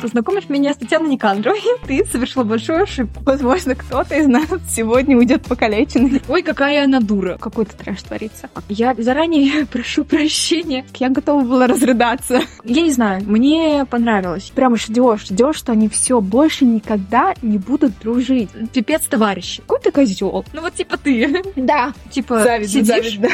Познакомишь меня с Татьяной Никандровой, ты совершила большую ошибку. Возможно, кто-то из нас сегодня уйдет покалеченный. Ой, какая она дура. Какой-то трэш творится. Я заранее прошу прощения. Я готова была разрыдаться. Я не знаю, мне понравилось. Прямо ждешь, ждешь, что они все больше никогда не будут дружить. Пипец, товарищ. Какой ты козел? Ну вот типа ты. Да. Типа Завидно, сидишь. завидно.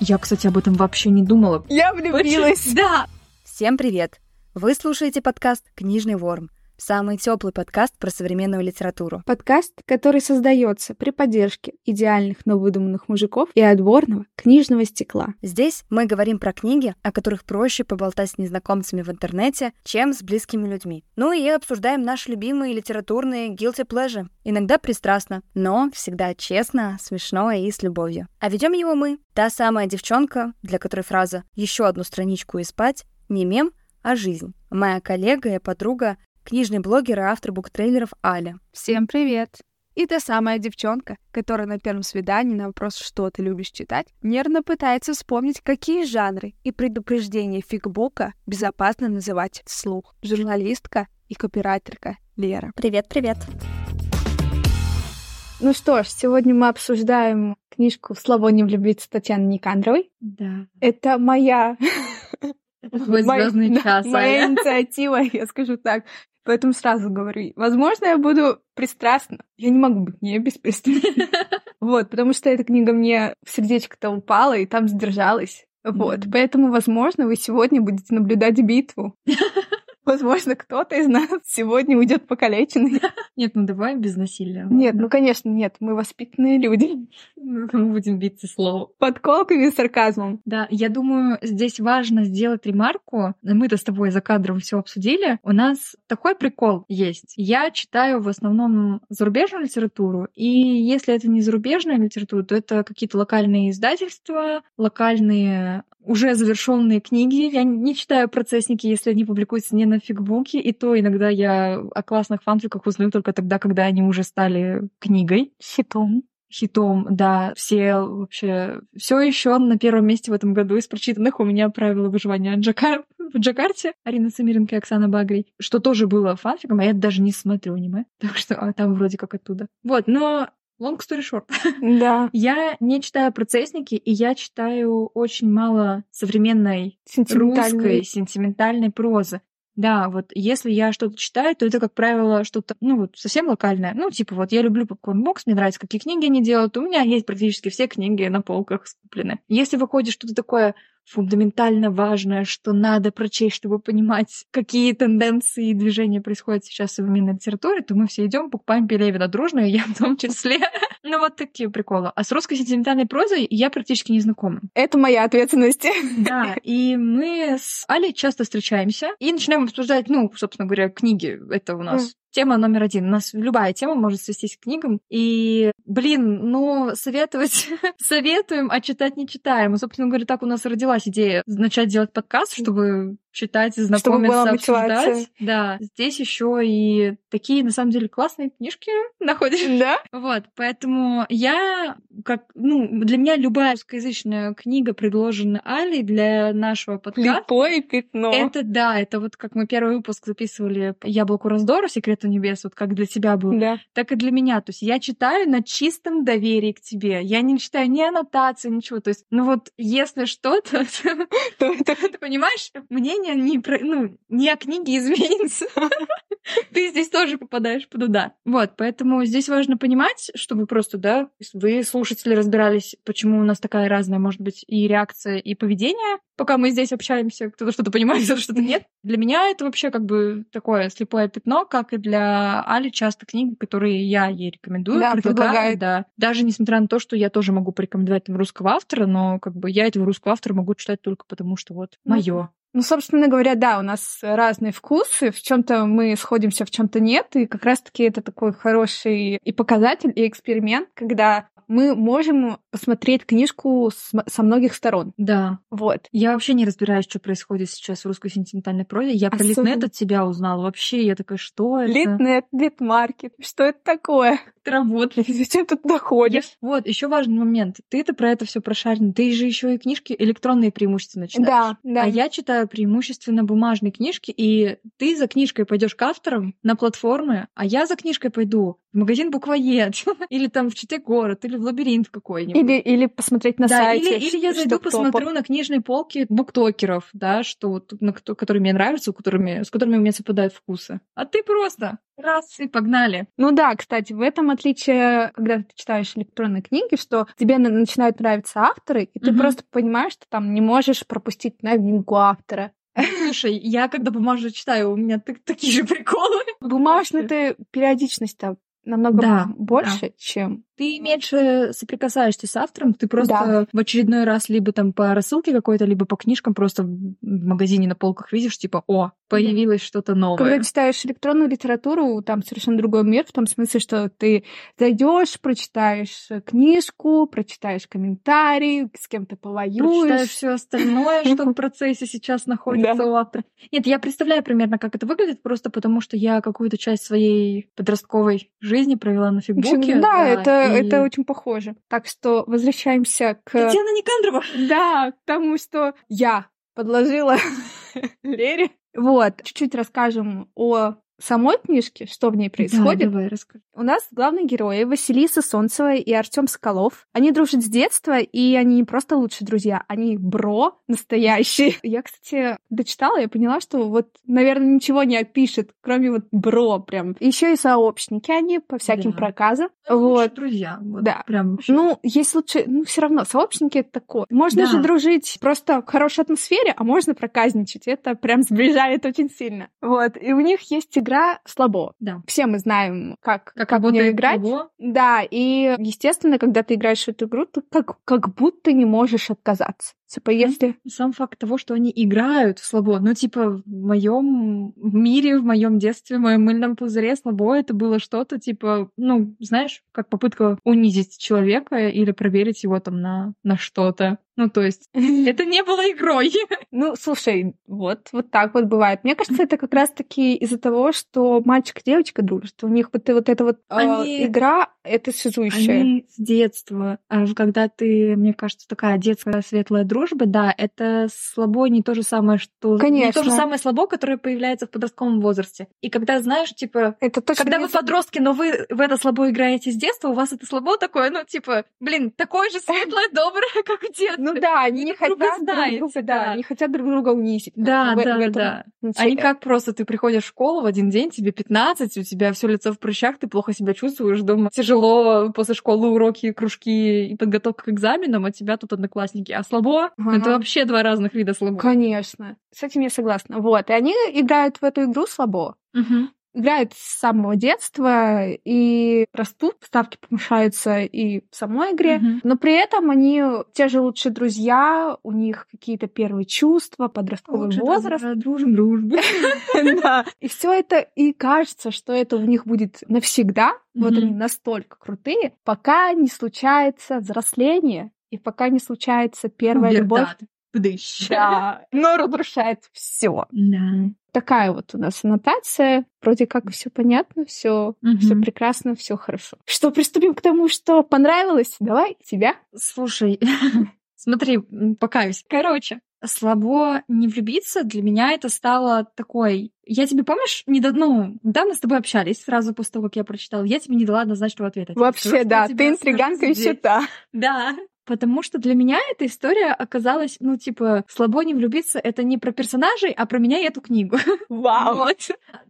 Я, кстати, об этом вообще не думала. Я влюбилась. Да. Всем привет! Вы слушаете подкаст «Книжный ворм» — самый теплый подкаст про современную литературу. Подкаст, который создается при поддержке идеальных, но выдуманных мужиков и отборного книжного стекла. Здесь мы говорим про книги, о которых проще поболтать с незнакомцами в интернете, чем с близкими людьми. Ну и обсуждаем наши любимые литературные guilty pleasure. Иногда пристрастно, но всегда честно, смешно и с любовью. А ведем его мы, та самая девчонка, для которой фраза «еще одну страничку и спать» не мем, а жизнь. Моя коллега и подруга, книжный блогер и автор буктрейлеров Аля. Всем привет! И та самая девчонка, которая на первом свидании на вопрос «что ты любишь читать?» нервно пытается вспомнить, какие жанры и предупреждения фигбука безопасно называть вслух. Журналистка и копирайтерка Лера. Привет-привет! Ну что ж, сегодня мы обсуждаем книжку «Слабо не влюбиться» Татьяны Никандровой. Да. Это моя... Твой моя- звездный час, Моя Аля. инициатива, я скажу так. Поэтому сразу говорю, возможно, я буду пристрастна. Я не могу быть не беспристрастной. Вот, потому что эта книга мне в сердечко-то упала и там задержалась. Вот, поэтому, возможно, вы сегодня будете наблюдать битву. Возможно, кто-то из нас сегодня уйдет покалеченный. Нет, ну давай без насилия. Нет, ну, конечно, нет, мы воспитанные люди. Мы будем биться слово. Подколками и сарказмом. Да, я думаю, здесь важно сделать ремарку. Мы-то с тобой за кадром все обсудили. У нас такой прикол есть. Я читаю в основном зарубежную литературу, и если это не зарубежная литература, то это какие-то локальные издательства, локальные уже завершенные книги. Я не читаю процессники, если они публикуются не на фигбуке, и то иногда я о классных фанфиках узнаю только тогда, когда они уже стали книгой Хитом. хитом, да, все вообще все еще на первом месте в этом году из прочитанных у меня правила выживания Джакар... в Джакарте Арина Самиренко и Оксана Багрий, что тоже было фанфиком, а я даже не смотрю аниме, так что а, там вроде как оттуда. Вот, но long story short. Да. Я не читаю процессники, и я читаю очень мало современной русской Сентиментальный. сентиментальной прозы. Да, вот если я что-то читаю, то это, как правило, что-то, ну, вот совсем локальное. Ну, типа, вот я люблю Popcorn Box, мне нравится, какие книги они делают. У меня есть практически все книги на полках скуплены. Если выходит что-то такое фундаментально важное, что надо прочесть, чтобы понимать, какие тенденции и движения происходят сейчас в современной литературе, то мы все идем, покупаем Пелевина дружно, и я в том числе. Ну, вот такие приколы. А с русской сентиментальной прозой я практически не знакома. Это моя ответственность. Да, и мы с Али часто встречаемся и начинаем обсуждать, ну, собственно говоря, книги. Это у нас тема номер один. У нас любая тема может свестись к книгам. И, блин, ну, советовать советуем, а читать не читаем. И, собственно говоря, так у нас родилась идея начать делать подкаст, чтобы читать, знакомиться, была мотивация. обсуждать. Да, здесь еще и такие, на самом деле, классные книжки находишь. Да? Вот, поэтому я, как, ну, для меня любая русскоязычная книга, предложенная Али для нашего подкаста, Слепое пятно. это да, это вот как мы первый выпуск записывали «Яблоку раздору. Секреты небес», вот как для тебя был, Да. так и для меня. То есть я читаю на чистом доверии к тебе. Я не читаю ни аннотации, ничего. То есть, ну вот, если что-то, ты понимаешь, мнение не, про, ну, не о книге изменится. Ты здесь тоже попадаешь под удар. Вот, поэтому здесь важно понимать, чтобы просто, да, вы, слушатели, разбирались, почему у нас такая разная, может быть, и реакция, и поведение, пока мы здесь общаемся, кто-то что-то понимает, кто-то что-то нет. Для меня это вообще как бы такое слепое пятно, как и для Али часто книги, которые я ей рекомендую, Да, предлагаю, да. Даже несмотря на то, что я тоже могу порекомендовать там русского автора, но как бы я этого русского автора могу читать только потому, что вот Ну, мое. Ну, собственно говоря, да, у нас разные вкусы, в чем-то мы сходимся, в чем-то нет, и как раз-таки это такой хороший и показатель, и эксперимент, когда мы можем посмотреть книжку с- со многих сторон. Да. Вот. Я вообще не разбираюсь, что происходит сейчас в русской сентиментальной прозе. Я про Особенно- Литнет от тебя узнала. Вообще, я такая, что это? Литнет, литмаркет. Что это такое? Ты работаешь. Зачем тут доходишь? Вот, еще важный момент. Ты-то про это все прошарен. Ты же еще и книжки электронные преимущественно читаешь. Да, да. А я читаю преимущественно бумажные книжки, и ты за книжкой пойдешь к авторам на платформы, а я за книжкой пойду в магазин буквоед, или там в Чите город, или в лабиринт какой-нибудь. Или, или посмотреть на да, сайте. или, или я зайду, посмотрю на книжные полки буктокеров, да, что вот, на которые мне нравятся, которыми, с которыми у меня совпадают вкусы. А ты просто раз и погнали. Ну да, кстати, в этом отличие, когда ты читаешь электронные книги, что тебе на- начинают нравиться авторы, и ты Мгм. просто понимаешь, что там не можешь пропустить новинку автора. Слушай, я когда бумажную читаю, у меня так- такие же приколы. Бумажная-то периодичность-то намного Да, больше, чем... Ты меньше соприкасаешься с автором, ты просто Да. в очередной раз либо там по рассылке какой-то, либо по книжкам просто в магазине на полках видишь, типа, о, появилось что-то новое. Когда читаешь электронную литературу, там совершенно другой мир, в том смысле, что ты зайдешь, прочитаешь книжку, прочитаешь комментарий, с кем-то Прочитаешь повоюешь. все остальное, что в процессе сейчас находится Да. у автора. Нет, я представляю примерно, как это выглядит, просто потому что я какую-то часть своей подростковой жизни провела на фигбуке. да, это, и- это очень похоже. Так что возвращаемся к... Татьяна Никандрова! Да, к тому, что я подложила Лере. Вот, чуть-чуть расскажем о самой книжке, что в ней происходит. Да, давай, расскажи. У нас главные герои Василиса Солнцева и Артем Соколов. Они дружат с детства, и они не просто лучшие друзья, они бро настоящие. Я, кстати, дочитала и поняла, что вот, наверное, ничего не опишет, кроме вот бро прям. Еще и сообщники они по всяким Да. проказам. Ну, Вот. друзья. Вот, Да. Прям вообще. Ну, есть лучше, ну, все равно, сообщники это такое. Можно Да. же дружить просто в хорошей атмосфере, а можно проказничать. Это прям сближает очень сильно. Вот. И у них есть игра слабо. Да. Все мы знаем, как, как, как в работает играть. того. Да, и, естественно, когда ты играешь в эту игру, ты как, как будто не можешь отказаться. Типа, если... Сам факт того, что они играют в слабо, ну, типа, в моем мире, в моем детстве, в моем мыльном пузыре слабо это было что-то, типа, ну, знаешь, как попытка унизить человека или проверить его там на, на что-то. Ну, то есть, это не было игрой. Ну, слушай, вот, вот так вот бывает. Мне кажется, это как раз-таки из-за того, что мальчик и девочка дружат. У них вот, вот эта вот э, Они- игра, это связующая. Они с детства, а когда ты, мне кажется, такая детская светлая дружба, да, это слабо не то же самое, что... Не то Конечно. же самое слабо, которое появляется в подростковом возрасте. И когда, знаешь, типа, Это то, Когда вы подростки, но вы в это слабо играете с детства, у вас это слабо такое, ну, типа, блин, такое же светлое, доброе, как в детстве. Ну да, они не хотят друг друга, да. они хотят друг друга унизить. Да, да, да. не как просто ты приходишь в школу в один день, тебе 15, у тебя все лицо в прыщах, ты плохо себя чувствуешь дома. Тяжело после школы уроки, кружки и подготовка к экзаменам, а тебя тут одноклассники. А слабо Ага. это вообще два разных вида слабо. Конечно. С этим я согласна. Вот. И они играют в эту игру слабо. Мгм. Играют с самого детства и растут, ставки повышаются и в самой игре. Мгм. Но при этом они те же лучшие друзья, у них какие-то первые чувства, подростковый Лучше возраст. дружба, Дружим, дружбы. Да. И все это, и кажется, что это у них будет навсегда. Вот они настолько крутые, пока не случается взросление, и пока не случается первая любовь. Пубертат. Бдыщ. Да, но разрушает все. Да. Такая вот у нас аннотация. Вроде как все понятно, все Мгм. все прекрасно, все хорошо. Что, приступим к тому, что понравилось? Давай, тебя. Слушай, смотри, покаюсь. Короче, слабо не влюбиться для меня это стало такой... Я тебе помнишь, не ну, да, мы с тобой общались сразу после того, как я прочитала. Я тебе не дала однозначного ответа. Скажу, Вообще, что да, ты интриганка скажу еще та. Да. Потому что для меня эта история оказалась, ну, типа, слабо не влюбиться, это не про персонажей, а про меня и эту книгу. Вау. Вот.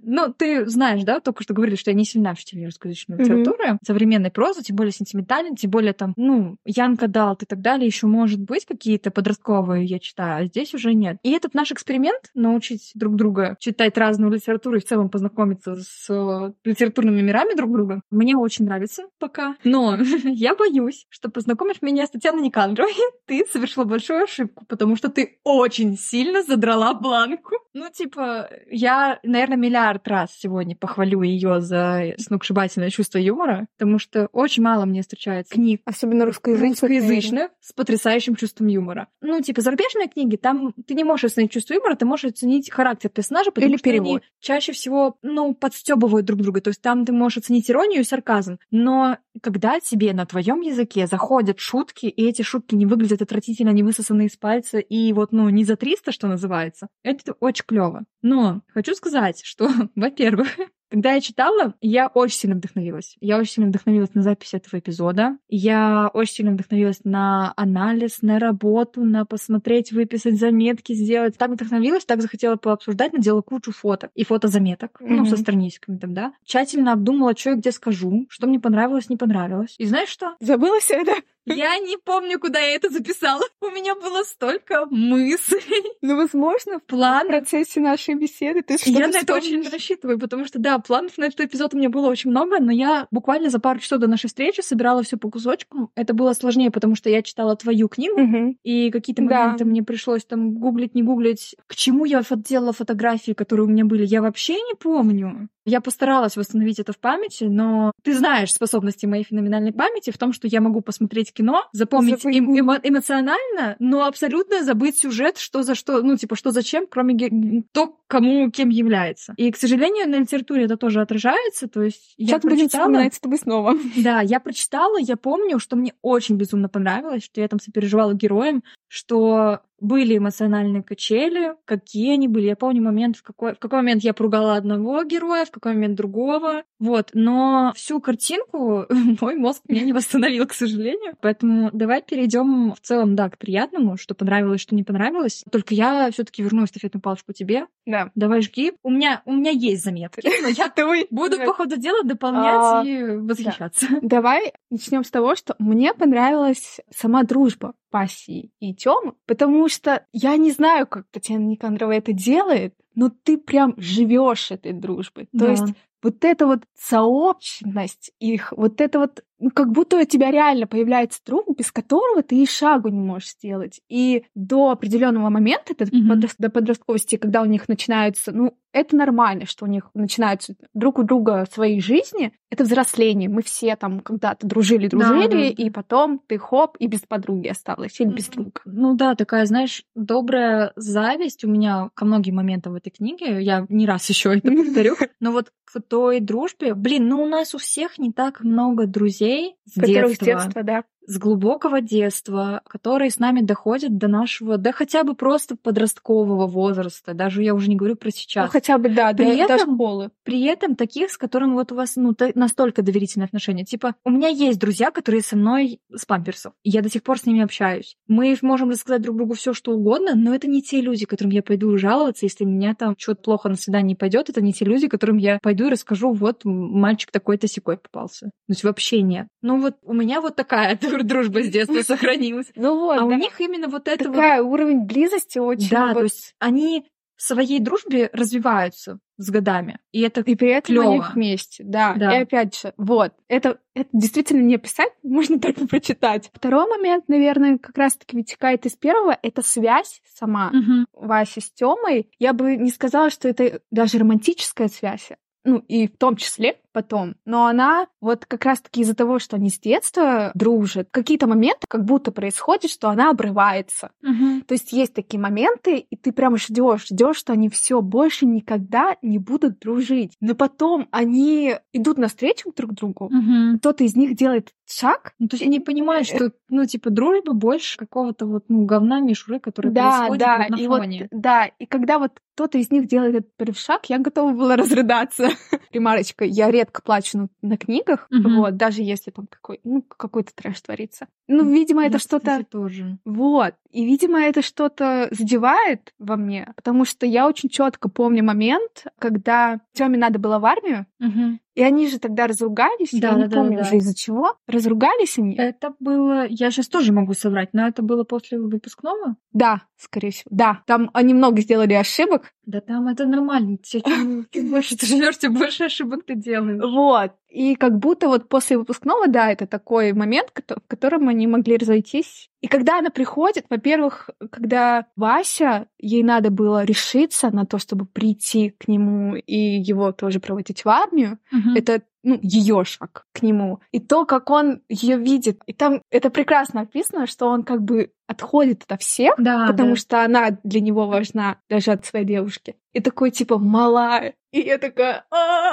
Ну, ты знаешь, да, только что говорили, что я не сильна в чтении русскоязычной литературы, современной прозы, тем более сентиментальной, тем более там, ну, Янка Далт и так далее, еще может быть какие-то подростковые я читаю, а здесь уже нет. И этот наш эксперимент научить друг друга читать разную литературу и в целом познакомиться с э, литературными мирами друг друга, мне очень нравится пока. Но я боюсь, что познакомишь меня с Татьяной Никандровой, ты совершила большую ошибку, потому что ты очень сильно задрала бланку. Ну, типа, я, наверное, миллиард раз сегодня похвалю ее за сногсшибательное чувство юмора, потому что очень мало мне встречается книг Особенно русскоязычных. русскоязычных с потрясающим чувством юмора. Ну, типа, зарубежные книги, там ты не можешь оценить чувство юмора, ты можешь оценить характер персонажа, потому Или что они перевод. чаще всего, ну, подстебывают друг друга. То есть там ты можешь оценить иронию и сарказм. Но когда тебе на твоем языке заходят шутки, и эти шутки не выглядят отвратительно, не высосаны из пальца, и вот, ну, не за 300, что называется, это очень клево. Но хочу сказать, что, во-первых, когда я читала, я очень сильно вдохновилась. Я очень сильно вдохновилась на запись этого эпизода. Я очень сильно вдохновилась на анализ, на работу, на посмотреть, выписать заметки, сделать. Так вдохновилась, так захотела пообсуждать, наделала кучу фоток и фотозаметок, ну, Мгм. со страничками там, да. Тщательно обдумала, что я где скажу, что мне понравилось, не понравилось. И знаешь что? Забыла все это? Я не помню, куда я это записала. У меня было столько мыслей, Ну, возможно, в планов. процессе нашей беседы ты что-то Я на это очень рассчитываю, потому что, да, планов на этот эпизод у меня было очень много, но я буквально за пару часов до нашей встречи собирала все по кусочкам. Это было сложнее, потому что я читала твою книгу, Мгм. и какие-то Да. моменты мне пришлось там гуглить, не гуглить. К чему я делала фотографии, которые у меня были, я вообще не помню. Я постаралась восстановить это в памяти, но ты знаешь способности моей феноменальной памяти в том, что я могу посмотреть кино, запомнить Забыть. эм- эмо- эмоционально, но абсолютно забыть сюжет, что за что, ну, типа, что зачем, кроме ге- то, кому кем является. И, к сожалению, на литературе это тоже отражается, то есть я Сейчас будем прочитала... вспоминать с тобой снова. Да, я прочитала, я помню, что мне очень безумно понравилось, что я там сопереживала героям, что были эмоциональные качели, какие они были. Я помню момент, в какой, в какой момент я поругала одного героя, в какой момент другого. Вот, но всю картинку мой мозг мне не восстановил, к сожалению. Поэтому давай перейдем в целом, да, к приятному, что понравилось, что не понравилось. Только я все таки верну эстафетную палочку тебе. Да. Давай жги. У меня, у меня есть заметки, но я буду по ходу дела А, дополнять и восхищаться. Давай начнем с того, что мне понравилась сама дружба Паси и Тёмы, потому что я не знаю, как Татьяна Никандрова это делает, но ты прям живешь этой дружбой. То Да. есть вот эта вот сообщность их, вот это вот, ну, как будто у тебя реально появляется друг, без которого ты и шагу не можешь сделать. И до определенного момента, это Мгм. подрос- до подростковости, когда у них начинаются, ну, это нормально, что у них начинаются друг у друга свои жизни, это взросление. Мы все там когда-то дружили, дружили, да, да. и потом ты хоп, и без подруги осталась, или без друга. Ну да, такая, знаешь, добрая зависть у меня ко многим моментам в этой книге. Я не раз еще это повторю. Но вот к той дружбе, блин, ну у нас у всех не так много друзей с Которых с детства, детства, да. С глубокого детства, которые с нами доходят до нашего, да хотя бы просто подросткового возраста. Даже я уже не говорю про Ну, сейчас. хотя бы, да, При до, до этом- школы. При этом таких, с которыми вот у вас ну, настолько доверительные отношения. Типа, у меня есть друзья, которые со мной с памперсов. Я до сих пор с ними общаюсь. Мы можем рассказать друг другу все, что угодно, но это не те люди, которым я пойду жаловаться, если меня там что-то плохо на свидании пойдет. Это не те люди, которым я пойду и расскажу, вот мальчик такой-то секой попался. То есть вообще нет. Ну вот у меня вот такая дружба с детства сохранилась. Ну вот, А у да. них именно вот это вот такая уровень близости очень. да, вот- то есть они в своей дружбе развиваются с годами. И это И при этом они клёво. вместе, да. Да. И опять же, вот, это, это действительно не описать, можно только прочитать. Второй момент, наверное, как раз-таки вытекает из первого, это связь сама Мгм. Васи с Тёмой. Я бы не сказала, что это даже романтическая связь, ну и в том числе потом. Но она вот как раз-таки из-за того, что они с детства дружат, какие-то моменты как будто происходит, что она обрывается. Мгм. То есть есть такие моменты, и ты прям ждешь, ждешь, что они все больше никогда не будут дружить. Но потом они идут навстречу друг другу. Мгм. Кто-то из них делает шаг. Ну, то есть они понимают, что, ну, типа, дружба больше какого-то вот, ну, говна, мишуры, который Да, происходит да, вот на и вот, фоне. да, и когда вот кто-то из них делает этот первый шаг, я готова была разрыдаться. Ремарочка, я редко плачу на, на книгах, Мгм. вот, даже если там какой, ну, какой-то трэш творится. Ну, видимо, это Я, что-то... кстати, тоже. Вот. И, видимо, это что-то задевает во мне, потому что я очень четко помню момент, когда Тёме надо было в армию, Мгм. И они же тогда разругались, Да, я не да, да, помню да. уже из-за чего. Разругались они? Это было... Я сейчас тоже могу соврать, но это было после выпускного? Да, скорее всего. Да, там они много сделали ошибок. Да там это нормально. Чем больше ты живешь, тем больше ошибок ты делаешь. Вот. И как будто вот после выпускного, да, это такой момент, в котором они могли разойтись. И когда она приходит, во-первых, когда Вася, ей надо было решиться на то, чтобы прийти к нему и его тоже проводить в армию, Мгм. это ну, ее шаг к нему. И то, как он ее видит. И там это прекрасно описано, что он как бы отходит ото всех, Да, потому да. что она для него важна даже от своей девушки. И такой типа малая. И я такая, «А!»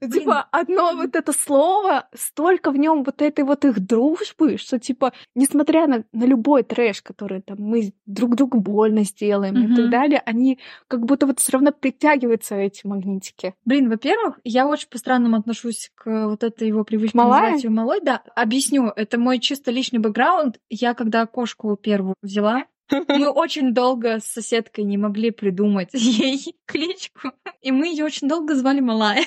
Типа одно вот это слово, столько в нем вот этой вот их дружбы, что типа, несмотря на, на любой трэш, который там мы друг другу больно сделаем и так далее, они как будто вот все равно притягиваются эти магнитики. Блин, во-первых, я очень по-странному отношусь к вот этой его привычке Малая? называть ее малой. Да, объясню. Это мой чисто личный бэкграунд. Я когда кошку первую взяла, мы очень долго с соседкой не могли придумать ей кличку. И мы ее очень долго звали Малая.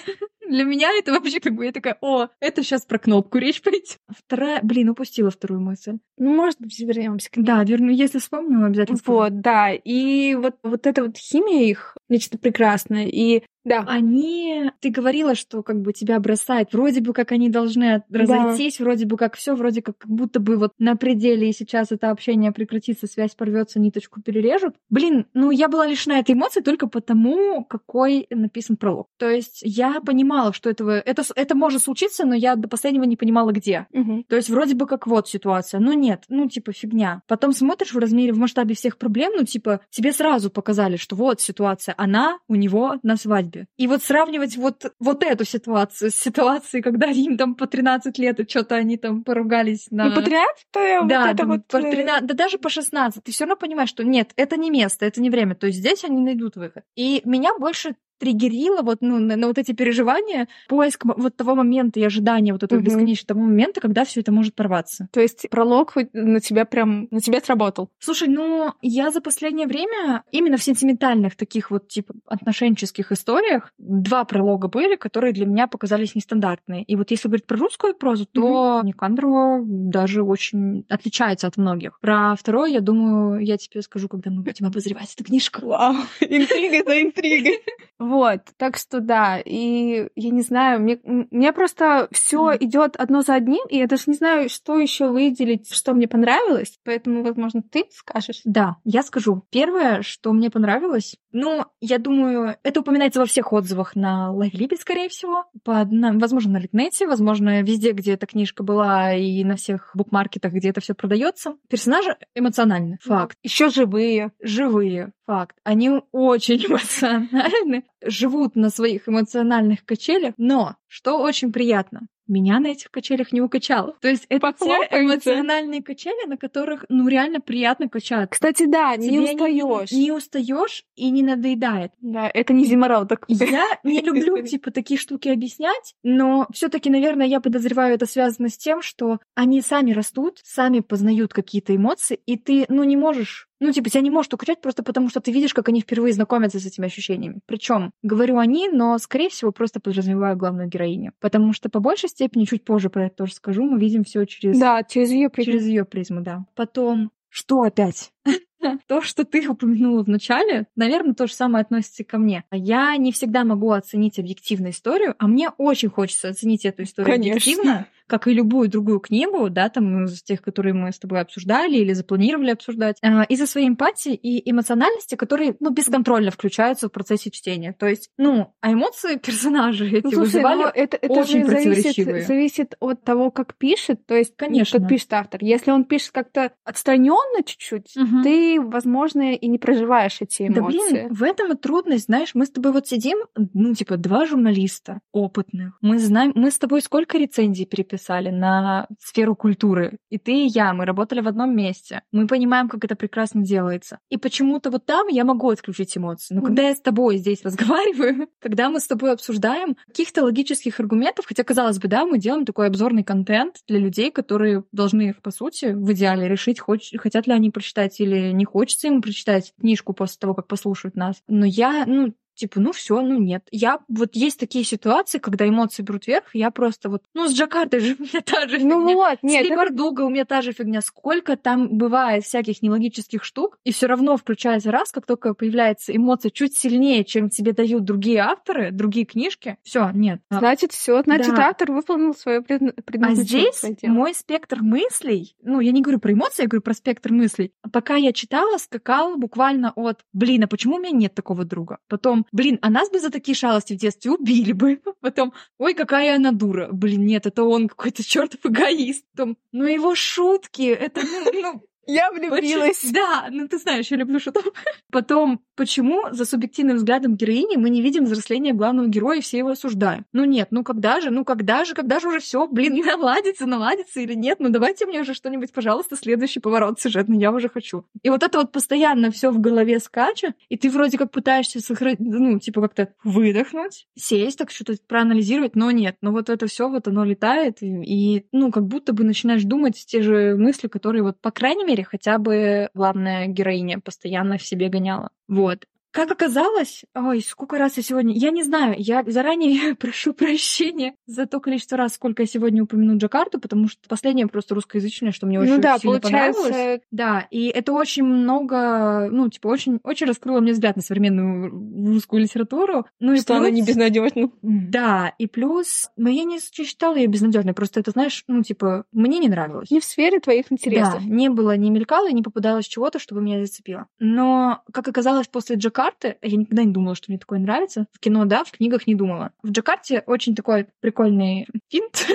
Для меня это вообще как бы я такая, о, это сейчас про кнопку речь пойдет. Вторая, блин, упустила вторую мысль. Ну, может быть, вернемся к ней. Да, верну, если вспомню, обязательно скажу. Вот, да. И вот, вот эта вот химия их нечто прекрасное. И да, Они, ты говорила, что как бы тебя бросает, вроде бы как они должны разойтись, вроде бы как все, вроде как, как будто бы вот на пределе, и сейчас это общение прекратится, связь порвется, ниточку перережут. Блин, ну я была лишена этой эмоции только потому, какой написан пролог. То есть я понимала, что этого, это, это может случиться, но я до последнего не понимала, где. Мгм. То есть вроде бы как вот ситуация, но нет, ну типа фигня. Потом смотришь в размере, в масштабе всех проблем, ну типа тебе сразу показали, что вот ситуация, она у него на свадьбе. И вот сравнивать вот, вот эту ситуацию с ситуацией, когда им там по 13 лет, и что-то они там поругались на... Ну, по 13 Да, вот это там вот... по э, 13 да даже по 16, ты все равно понимаешь, что нет, это не место, это не время. То есть здесь они найдут выход. И меня больше триггерило вот, ну, на, на вот эти переживания, поиск вот того момента и ожидания вот этого Мгм. бесконечного момента, когда все это может порваться. То есть пролог хоть на тебя прям, на тебя сработал. Слушай, ну, я за последнее время именно в сентиментальных таких вот, типа, отношенческих историях два пролога были, которые для меня показались нестандартные. И вот если говорить про русскую прозу, то Никандрова даже очень отличается от многих. Про второе, я думаю, я тебе скажу, когда мы будем обозревать эту книжку. Вау, интрига за интригой. Вот, так что да, и я не знаю, мне, мне просто все Мгм. идет одно за одним, и я даже не знаю, что еще выделить, что мне понравилось, поэтому, возможно, ты скажешь. Да, я скажу. Первое, что мне понравилось, ну, я думаю, это упоминается во всех отзывах на Лайфлибе, скорее всего. По, на- возможно, на Литнете, возможно, везде, где эта книжка была, и на всех букмаркетах, где это все продается. Персонажи эмоциональны, факт. Еще живые. Живые, факт. Они очень эмоциональны, живут на своих эмоциональных качелях, но, что очень приятно, меня на этих качелях не укачало. То есть это те Похлопаемся. эмоциональные качели, на которых, ну, реально приятно качаться. Кстати, да, не Тебе устаешь. Не, устаешь и не надоедает. Да, это не зимородок. Я не люблю, типа, такие штуки объяснять, но все таки наверное, я подозреваю, это связано с тем, что они сами растут, сами познают какие-то эмоции, и ты, ну, не можешь ну, типа, тебя не может укачать просто потому, что ты видишь, как они впервые знакомятся с этими ощущениями. Причем говорю они, но, скорее всего, просто подразумеваю главную героиню. Потому что по большей степени, чуть позже про это тоже скажу, мы видим все через Да, через ее Через ее призму, да. Потом, что опять? То, что ты упомянула в начале, наверное, то же самое относится и ко мне. Я не всегда могу оценить объективно историю, а мне очень хочется оценить эту историю Конечно. объективно, как и любую другую книгу, да, там из тех, которые мы с тобой обсуждали или запланировали обсуждать, а, из-за своей эмпатии и эмоциональности, которые, ну, бесконтрольно включаются в процессе чтения. То есть, ну, а эмоции персонажей эти Ну, слушай, вызывали это, это очень же зависит, зависит от того, как пишет, то есть ну, Конечно. как пишет автор. Если он пишет как-то отстраненно чуть-чуть, Мгм. ты, возможно, и не проживаешь эти Да эмоции. блин, в этом и трудность, знаешь, мы с тобой вот сидим, ну, типа, два журналиста опытных. Мы знаем, мы с тобой сколько рецензий переписали на сферу культуры. И ты, и я, мы работали в одном месте. Мы понимаем, как это прекрасно делается. И почему-то вот там я могу отключить эмоции. Но когда я с тобой здесь разговариваю, когда мы с тобой обсуждаем каких-то логических аргументов, хотя, казалось бы, да, мы делаем такой обзорный контент для людей, которые должны, по сути, в идеале решить, хоч- хотят ли они прочитать или не хочется им прочитать книжку после того, как послушают нас. Но я, ну, типа, ну все, ну нет. Я вот есть такие ситуации, когда эмоции берут вверх, я просто вот, ну с Джакартой же у меня та же Ну фигня. вот, С нет, Ли это- Бардуго у меня та же фигня. Сколько там бывает всяких нелогических штук, и все равно включается раз, как только появляется эмоция чуть сильнее, чем тебе дают другие авторы, другие книжки. Все, нет. А значит, все, значит, Да. автор выполнил свое а предназначение. здесь свое дело. мой спектр мыслей, ну, я не говорю про эмоции, я говорю про спектр мыслей. Пока я читала, скакала буквально от, блин, а почему у меня нет такого друга? Потом, блин, а нас бы за такие шалости в детстве убили бы. Потом, ой, какая она дура. Блин, нет, это он какой-то чертов эгоист. Потом, ну, его шутки, это, ну, ну, Я влюбилась. Да, ну ты знаешь, я люблю шутов. Потом, почему за субъективным взглядом героини мы не видим взросления главного героя и все его осуждаем? Ну нет, ну когда же, ну когда же, когда же уже все, блин, наладится, наладится или нет? Ну давайте мне уже что-нибудь, пожалуйста, следующий поворот сюжетный, я уже хочу. И вот это вот постоянно все в голове скачет, и ты вроде как пытаешься сохранить, ну, типа как-то выдохнуть, сесть, так что-то проанализировать, но нет, но вот это все вот оно летает, и, ну, как будто бы начинаешь думать те же мысли, которые вот, по крайней мере, хотя бы главная героиня постоянно в себе гоняла. Вот. Как оказалось, ой, сколько раз я сегодня... Я не знаю, я заранее прошу прощения за то количество раз, сколько я сегодня упомяну Джакарту, потому что последнее просто русскоязычное, что мне очень Ну да, сильно понравилось. получается, Да, и это очень много, ну, типа, очень, очень раскрыло мне взгляд на современную русскую литературу. Ну, и что она не плюс- безнадежна. Да, и плюс, но я не считала ее безнадежной, просто это, знаешь, ну, типа, мне не нравилось. Не в сфере твоих интересов. Да, не было, не мелькало, не попадалось чего-то, чтобы меня зацепило. Но, как оказалось, после Джакарты, я никогда не думала, что мне такое нравится. В кино, да, в книгах не думала. В Джакарте очень такой прикольный финт.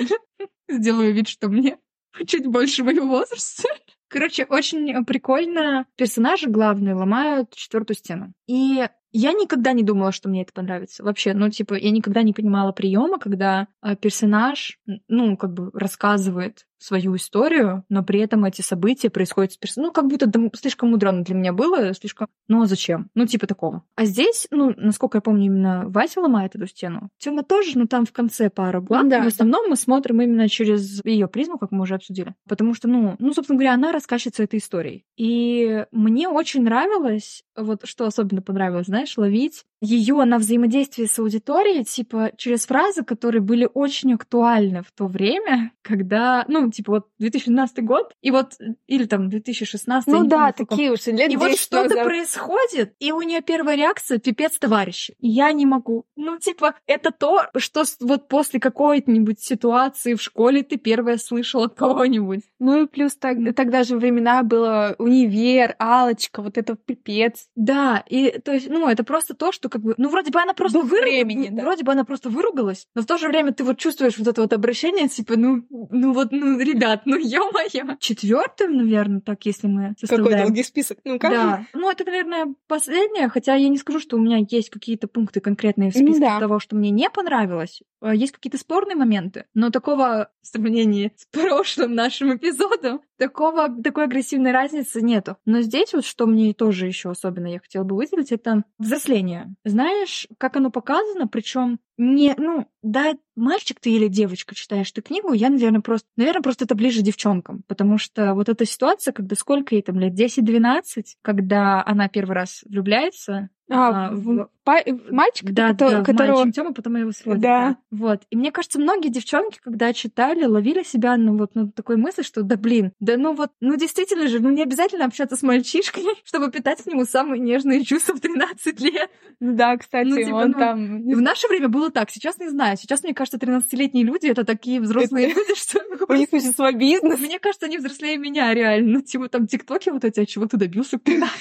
Сделаю вид, что мне чуть больше моего возраста. Короче, очень прикольно. Персонажи главные ломают четвертую стену. И я никогда не думала, что мне это понравится. Вообще, ну, типа, я никогда не понимала приема, когда а, персонаж, ну, как бы рассказывает свою историю, но при этом эти события происходят с персонажем. Ну, как будто да, слишком мудрено для меня было, слишком... Ну, а зачем? Ну, типа такого. А здесь, ну, насколько я помню, именно Вася ломает эту стену. Тёма тоже, но там в конце пара глав. Да. В основном мы смотрим именно через ее призму, как мы уже обсудили. Потому что, ну, ну, собственно говоря, она рассказчица этой истории. И мне очень нравилось, вот что особенно понравилось, знаешь, ловить ее на взаимодействие с аудиторией, типа, через фразы, которые были очень актуальны в то время, когда, ну, типа, вот 2012 год, и вот, или там 2016, я Ну да, помню, такие уж лет И вот 10 что-то происходит, и у нее первая реакция пипец, товарищи. Я не могу. Ну, типа, это то, что вот после какой-нибудь ситуации в школе ты первая слышала от кого-нибудь. Ну и плюс так- тогда же времена было универ, алочка, вот это пипец. Да, и то есть, ну, это просто то, что как бы, ну, вроде бы она просто выруг- времени, да. вроде бы она просто выругалась, но в то же время ты вот чувствуешь вот это вот обращение, типа, ну, ну вот, ну, ребят, ну, ё-моё. Четвертым, наверное, так, если мы Какой составляем. долгий список. Ну как? Да. Ну, это, наверное, последнее, хотя я не скажу, что у меня есть какие-то пункты конкретные в списке да. того, что мне не понравилось. А, Есть какие-то спорные моменты, но такого в сравнении с прошлым нашим эпизодом, такого, такой агрессивной разницы нету. Но здесь вот, что мне тоже еще особенно я хотела бы выделить, это взросление. Знаешь, как оно показано, причем не, ну, да, мальчик ты или девочка читаешь ты книгу, я, наверное, просто, наверное, просто это ближе девчонкам, потому что вот эта ситуация, когда сколько ей там лет, 10-12, когда она первый раз влюбляется, А, А, в, па- в мальчика, да, кото- да, которого... мальчик Тёма, потом его сводят. Да. Вот. И мне кажется, многие девчонки, когда читали, ловили себя на вот на такой мысли, что да блин, да ну вот, ну действительно же, ну не обязательно общаться с мальчишкой, чтобы питать к нему самые нежные чувства в 13 лет. Ну Да, кстати, Ну, типа, он ну, там... В наше время было так, сейчас не знаю. Сейчас, мне кажется, 13-летние люди — это такие взрослые Это- люди, что... У них уже свой бизнес. Мне кажется, они взрослее меня, реально. Ну, типа, там, тиктоки вот эти, а чего ты добился в 13?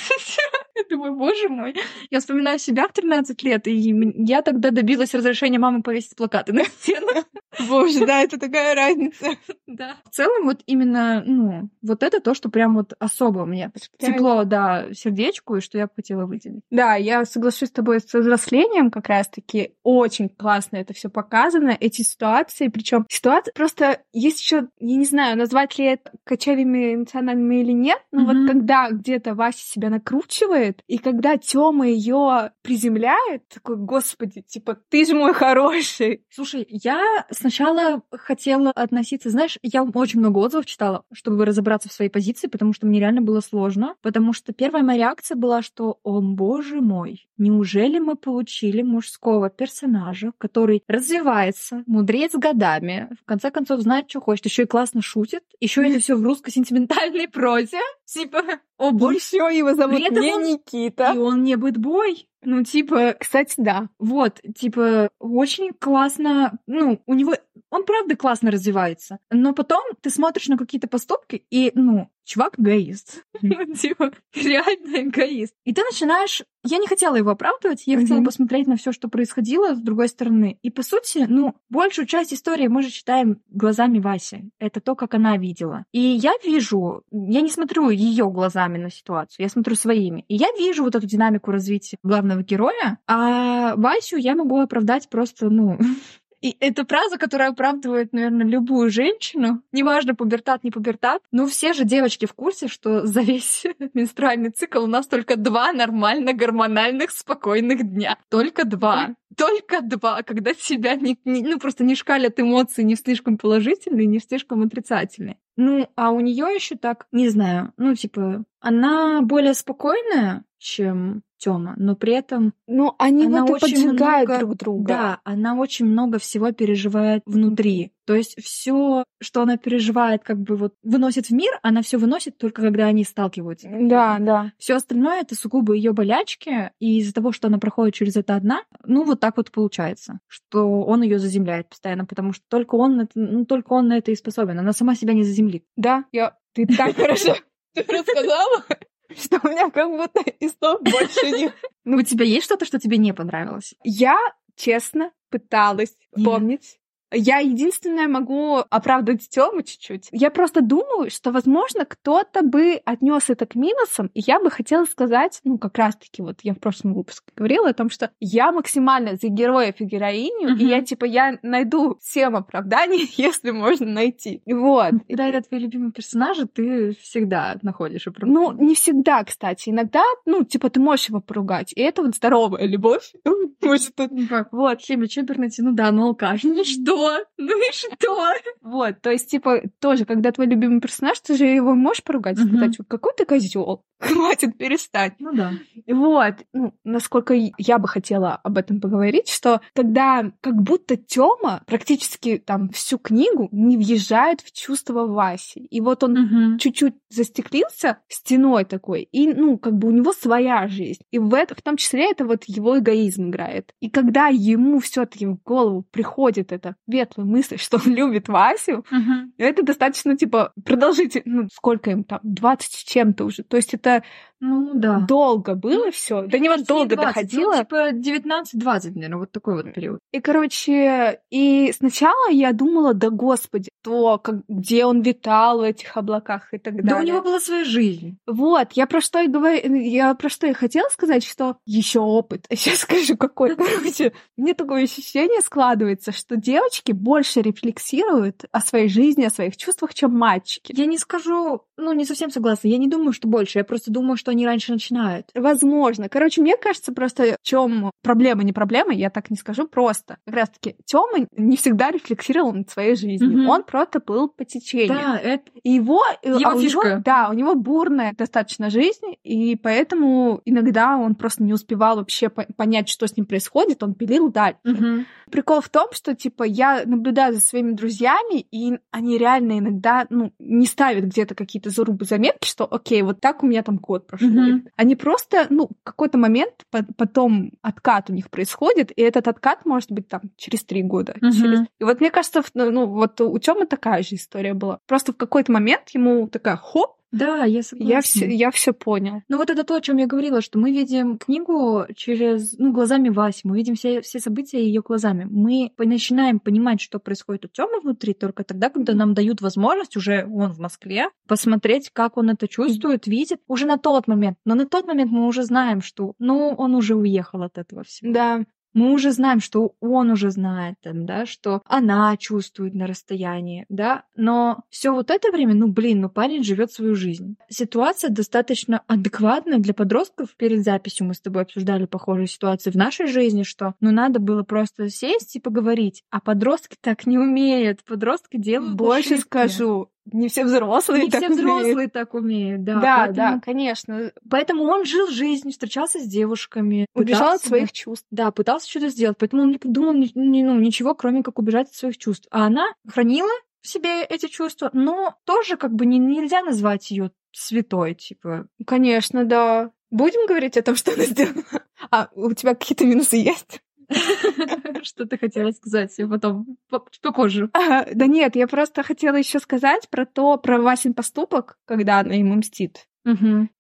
Я думаю, боже мой. Я вспоминаю себя в 13 лет, и я тогда добилась разрешения мамы повесить плакаты на стену. Боже, да, это такая разница. Да. В целом, вот именно, ну, вот это то, что прям вот особо мне тепло, да, сердечку, и что я бы хотела выделить. Да, я соглашусь с тобой с взрослением как раз-таки. Очень классно это все показано, эти ситуации. Причем ситуация просто есть еще, я не знаю, назвать ли это качелями эмоциональными или нет, но вот когда где-то Вася себя накручивает, и когда Тёма ее приземляет, такой, господи, типа, ты же мой хороший. Слушай, я сначала хотела относиться, знаешь, я очень много отзывов читала, чтобы разобраться в своей позиции, потому что мне реально было сложно, потому что первая моя реакция была, что, о боже мой, неужели мы получили мужского персонажа, который развивается, мудреет с годами, в конце концов знает, что хочет, еще и классно шутит, еще это все в русско-сентиментальной прозе, типа, о боже. Еще его зовут не он- Никита. И он не бэтбой. Ну, типа, Кстати, да. вот, типа, очень классно, ну, у него, он правда классно развивается, но потом ты смотришь на какие-то поступки, и, ну, чувак эгоист. Ну, Типа, реально эгоист. И ты начинаешь... Я не хотела его оправдывать, я хотела посмотреть на все, что происходило с другой стороны. И, по сути, ну, большую часть истории мы же читаем глазами Васи. Это то, как она видела. И я вижу... Я не смотрю ее глазами на ситуацию, я смотрю своими. И я вижу вот эту динамику развития главного героя, а Васю я могу оправдать просто, ну... И это фраза, которая оправдывает, наверное, любую женщину. Неважно, пубертат, не пубертат. Но все же девочки в курсе, что за весь менструальный цикл у нас только два нормально гормональных спокойных дня. Только два. Только два, когда тебя не, не- ну, просто не шкалят эмоции не слишком положительные, не слишком отрицательные. Ну, а у нее еще так, не знаю, ну, типа, она более спокойная, чем Тёма, но при этом Ну, они Она вот очень поджигают много- друг друга. да, она очень много всего переживает внутри. То есть все, что она переживает, как бы вот выносит в мир, она все выносит только когда они сталкиваются. Да, да. Все остальное это сугубо ее болячки, и из-за того, что она проходит через это одна, ну вот так вот получается, что он ее заземляет постоянно, потому что только он, это- ну только он на это и способен. Она сама себя не заземлит. Да, я... Ты так хорошо рассказала, что у меня как будто и слов больше нет. Ну, у тебя есть что-то, что тебе не понравилось? Я, честно, пыталась помнить. Я единственное могу оправдывать Тему чуть-чуть. Я просто думаю, что, возможно, кто-то бы отнес это к минусам, и я бы хотела сказать, ну, как раз-таки, вот я в прошлом выпуске говорила о том, что я максимально за героев и героиню, и Мгм. я, типа, я найду всем оправдание, если можно найти. Вот. Когда это твои любимые персонажи, ты всегда находишь Ну, оправдание. не всегда, кстати. Иногда, ну, типа, ты можешь его поругать. И это вот здоровая любовь. Может, тут Вот, Хеми Чебернати, ну да, ну алкаш. Ну и что? Ну и что? Вот, то есть, типа, тоже, когда твой любимый персонаж, ты же его можешь поругать Мгм. сказать, «Вот какой ты козел, хватит перестать. Ну да. Вот, ну, насколько я бы хотела об этом поговорить, что когда как будто Тёма практически там всю книгу не въезжает в чувство Васи. И вот он Мгм. чуть-чуть застеклился стеной такой, и, ну, как бы у него своя жизнь. И в, это, в том числе это вот его эгоизм играет. И когда ему все таки в голову приходит эта светлая мысль, что он любит Васю, Мгм. это достаточно, типа, продолжительно, ну, сколько им там, 20 с чем-то уже. То есть это Ну да. долго было все. До него долго 20, доходило. Ну, типа 19-20, наверное, вот такой вот период. И, короче, и сначала я думала, да господи, то, как, где он витал в этих облаках и так далее. Да у него была своя жизнь. Вот, я про что и говорю, я про что и хотела сказать, что еще опыт. Сейчас скажу, какой. Короче, мне такое ощущение складывается, что девочки больше рефлексируют о своей жизни, о своих чувствах, чем мальчики. Я не скажу, ну, не совсем согласна. Я не думаю, что больше. Я просто думаю, что они раньше начинают. Возможно. Короче, мне кажется, просто в чем проблема, не проблема, я так не скажу просто. Как раз таки, Тёма не всегда рефлексировал над своей жизнью. Мгм. Он просто плыл по течению. Да, это... И его, э, Его а фишка. него, да, у него бурная достаточно жизнь, и поэтому иногда он просто не успевал вообще по- понять, что с ним происходит, он пилил дальше. Мгм. Прикол в том, что, типа, я наблюдаю за своими друзьями, и они реально иногда, ну, не ставят где-то какие-то зарубы заметки, что, окей, вот так у меня там год прошел. Мгм. Они просто, ну, какой-то момент по- потом откат у них происходит, и этот откат может быть там через три года. Мгм. через- И вот мне кажется, в- ну, вот у Тёмы такая же история была. Просто в какой-то момент ему такая, хоп, Да, я согласна. я все, я все понял. Ну вот это то, о чем я говорила, что мы видим книгу через, ну, глазами Васи, мы видим все, все события ее глазами. Мы начинаем понимать, что происходит у Тёмы внутри только тогда, когда нам дают возможность, уже он в Москве, посмотреть, как он это чувствует, видит, уже на тот момент. Но на тот момент мы уже знаем, что, ну, он уже уехал от этого всего. Да. Мы уже знаем, что он уже знает, там, да, что она чувствует на расстоянии, да, но все вот это время, ну блин, ну парень живет свою жизнь. Ситуация достаточно адекватная для подростков. Перед записью мы с тобой обсуждали похожие ситуации в нашей жизни, что ну надо было просто сесть и поговорить. А подростки так не умеют. Подростки делают Больше ошибки. скажу, не все взрослые Не так все умеют. взрослые так умеют, да. Да, поэтому, да, конечно. Поэтому он жил жизнью, встречался с девушками. Убежал от своих чувств. Да, пытался что-то сделать. Поэтому он не придумал ни- ни- ну, ничего, кроме как убежать от своих чувств. А она хранила в себе эти чувства, но тоже как бы не, нельзя назвать ее святой, типа. Конечно, да. Будем говорить о том, что она сделала? А у тебя какие-то минусы есть? Что ты хотела сказать я потом по- попозже. А, да нет, я просто хотела еще сказать про то, про Васин поступок, когда она ему мстит.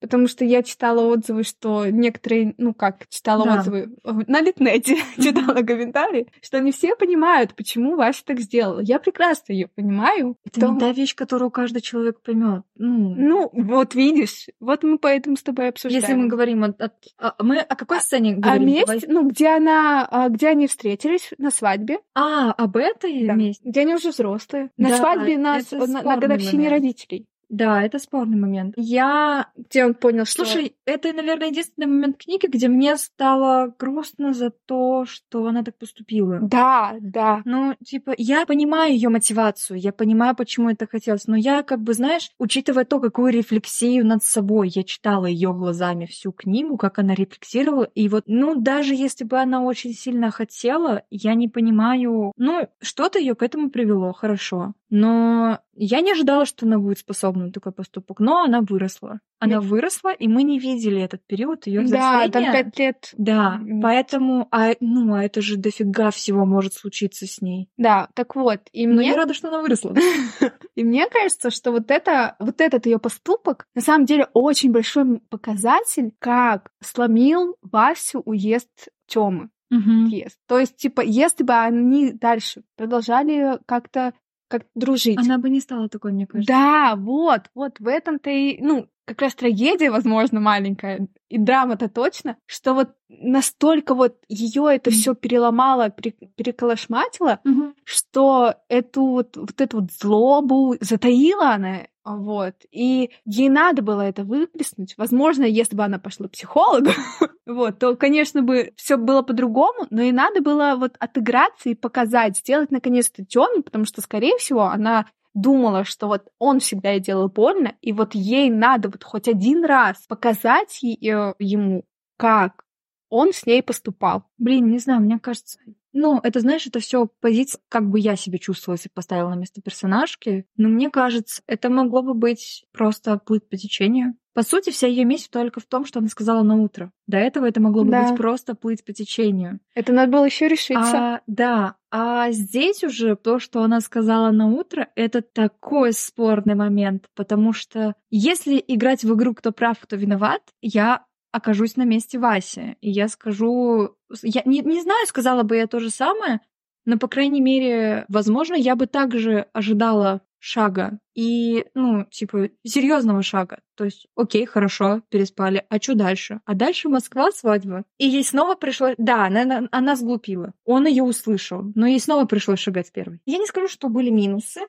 Потому что я читала отзывы, что некоторые, ну как, читала Да. отзывы на Литнете, читала комментарии, что не все понимают, почему Вася так сделала. Я прекрасно ее понимаю. Это То- не та вещь, которую каждый человек поймет. Ну, Ну, вот видишь, вот мы поэтому с тобой обсуждаем. если мы говорим о, о- о- мы о какой сцене о говорим? месте, Давай. ну, где она, а, где они встретились на свадьбе, А, об этой Да. месте? где они уже взрослые, на Да, свадьбе на, это на- на годовщине момент. родителей, Да, это спорный момент. Я где он понял, что... Слушай, это, наверное, единственный момент книги, где мне стало грустно за то, что она так поступила. да, да, Ну, типа, я понимаю ее мотивацию, я понимаю, почему это хотелось, но я, как бы, знаешь, учитывая то, какую рефлексию над собой я читала ее глазами всю книгу, как она рефлексировала, и вот, ну, даже если бы она очень сильно хотела, я не понимаю, ну, что-то ее к этому привело, хорошо, но я не ожидала, что она будет способна на такой поступок, но она выросла. Она Я- выросла, и мы не видели этот период ее да, взросления. там пять лет. Да, М. поэтому, а, ну, а это же дофига всего может случиться с ней. Да, так вот, и Но мне я рада, что она выросла. И мне кажется, что вот это, вот этот ее поступок на самом деле очень большой показатель, как сломил Васю уезд Тёмы. Отъезд. То есть, типа, если бы они дальше продолжали как-то как дружить. Она бы не стала такой, мне кажется. Да, вот, вот в этом-то и, ну, как раз трагедия, возможно, маленькая, и драма-то точно, что вот настолько вот ее это все переломало, пере- переколошматило, Мгм. что эту вот, вот эту вот злобу затаила она, вот, и ей надо было это выплеснуть. Возможно, если бы она пошла к психологу, вот, то, конечно, бы все было по-другому, но и надо было вот отыграться и показать, сделать наконец-то Тёме, потому что, скорее всего, она думала, что вот он всегда ей делал больно, и вот ей надо вот хоть один раз показать ему, как он с ней поступал. Блин, не знаю, мне кажется... Ну, это, знаешь, это все позиция, как бы я себя чувствовала, если поставила на место персонажки. Но мне кажется, это могло бы быть просто плыть по течению. По сути, вся ее месть только в том, что она сказала на утро. До этого это могло бы Да. быть просто плыть по течению. Это надо было еще решиться. А, да, а здесь уже то, что она сказала на утро, это такой спорный момент, потому что если играть в игру «Кто прав, кто виноват», я окажусь на месте Васи, и я скажу... Я не, не знаю, сказала бы я то же самое, но, по крайней мере, возможно, я бы также ожидала шага и, ну, типа, серьезного шага. То есть, окей, хорошо, переспали, а что дальше? А дальше Москва, свадьба. И ей снова пришлось... Да, она, она, сглупила. Он ее услышал, но ей снова пришлось шагать первой. Я не скажу, что были минусы.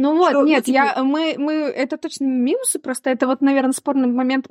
Ну вот, Что, ну, нет, типа- я, мы, мы, это точно минусы, просто это вот, наверное, спорный момент,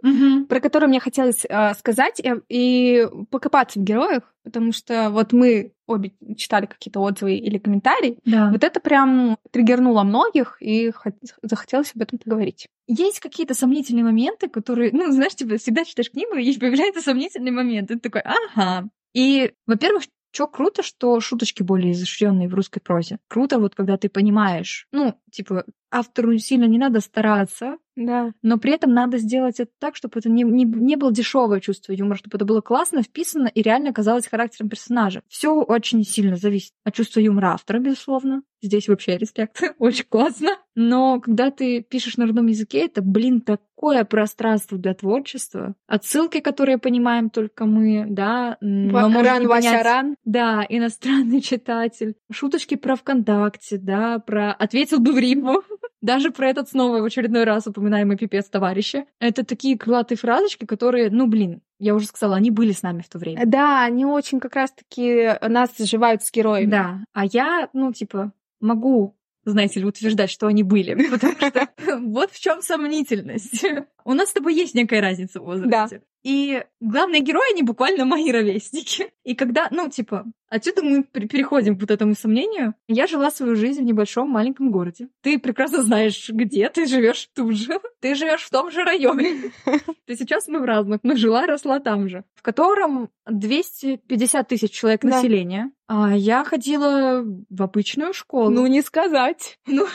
про который мне хотелось э, сказать и, и покопаться в героях, потому что вот мы обе читали какие-то отзывы или комментарии, Да. вот это прям триггернуло многих, и хот- захотелось об этом поговорить. Есть какие-то сомнительные моменты, которые, ну, знаешь, типа, всегда читаешь книгу, и появляется сомнительный момент. И ты такой, ага. И, во-первых, что круто, что шуточки более изощренные в русской прозе. Круто, вот когда ты понимаешь, ну, типа, автору сильно не надо стараться, Да. но при этом надо сделать это так, чтобы это не, не, не было дешевое чувство юмора, чтобы это было классно вписано и реально казалось характером персонажа. Все очень сильно зависит от чувства юмора автора, безусловно. Здесь вообще респект, очень классно. Но когда ты пишешь на родном языке, это, блин, такое пространство для творчества. Отсылки, которые понимаем только мы, да. но может не понять- да, иностранный читатель. Шуточки про ВКонтакте, да, про «Ответил бы в Риму». Даже про этот снова в очередной раз упоминаемый пипец товарища. Это такие крылатые фразочки, которые, ну, блин, я уже сказала, они были с нами в то время. Да, они очень как раз-таки нас сживают с героями. Да, а я, ну, типа, могу знаете ли, утверждать, что они были. Потому что вот в чем сомнительность. У нас с тобой есть некая разница в возрасте. И главные герои, они буквально мои ровесники. И когда, ну, типа, отсюда мы переходим к вот этому сомнению. Я жила свою жизнь в небольшом маленьком городе. Ты прекрасно знаешь, где ты живешь тут же. Ты живешь в том же районе. Ты сейчас мы в разных, но жила, росла там же. В котором 250 тысяч человек населения. А я ходила в обычную школу. Ну, не сказать. Ну,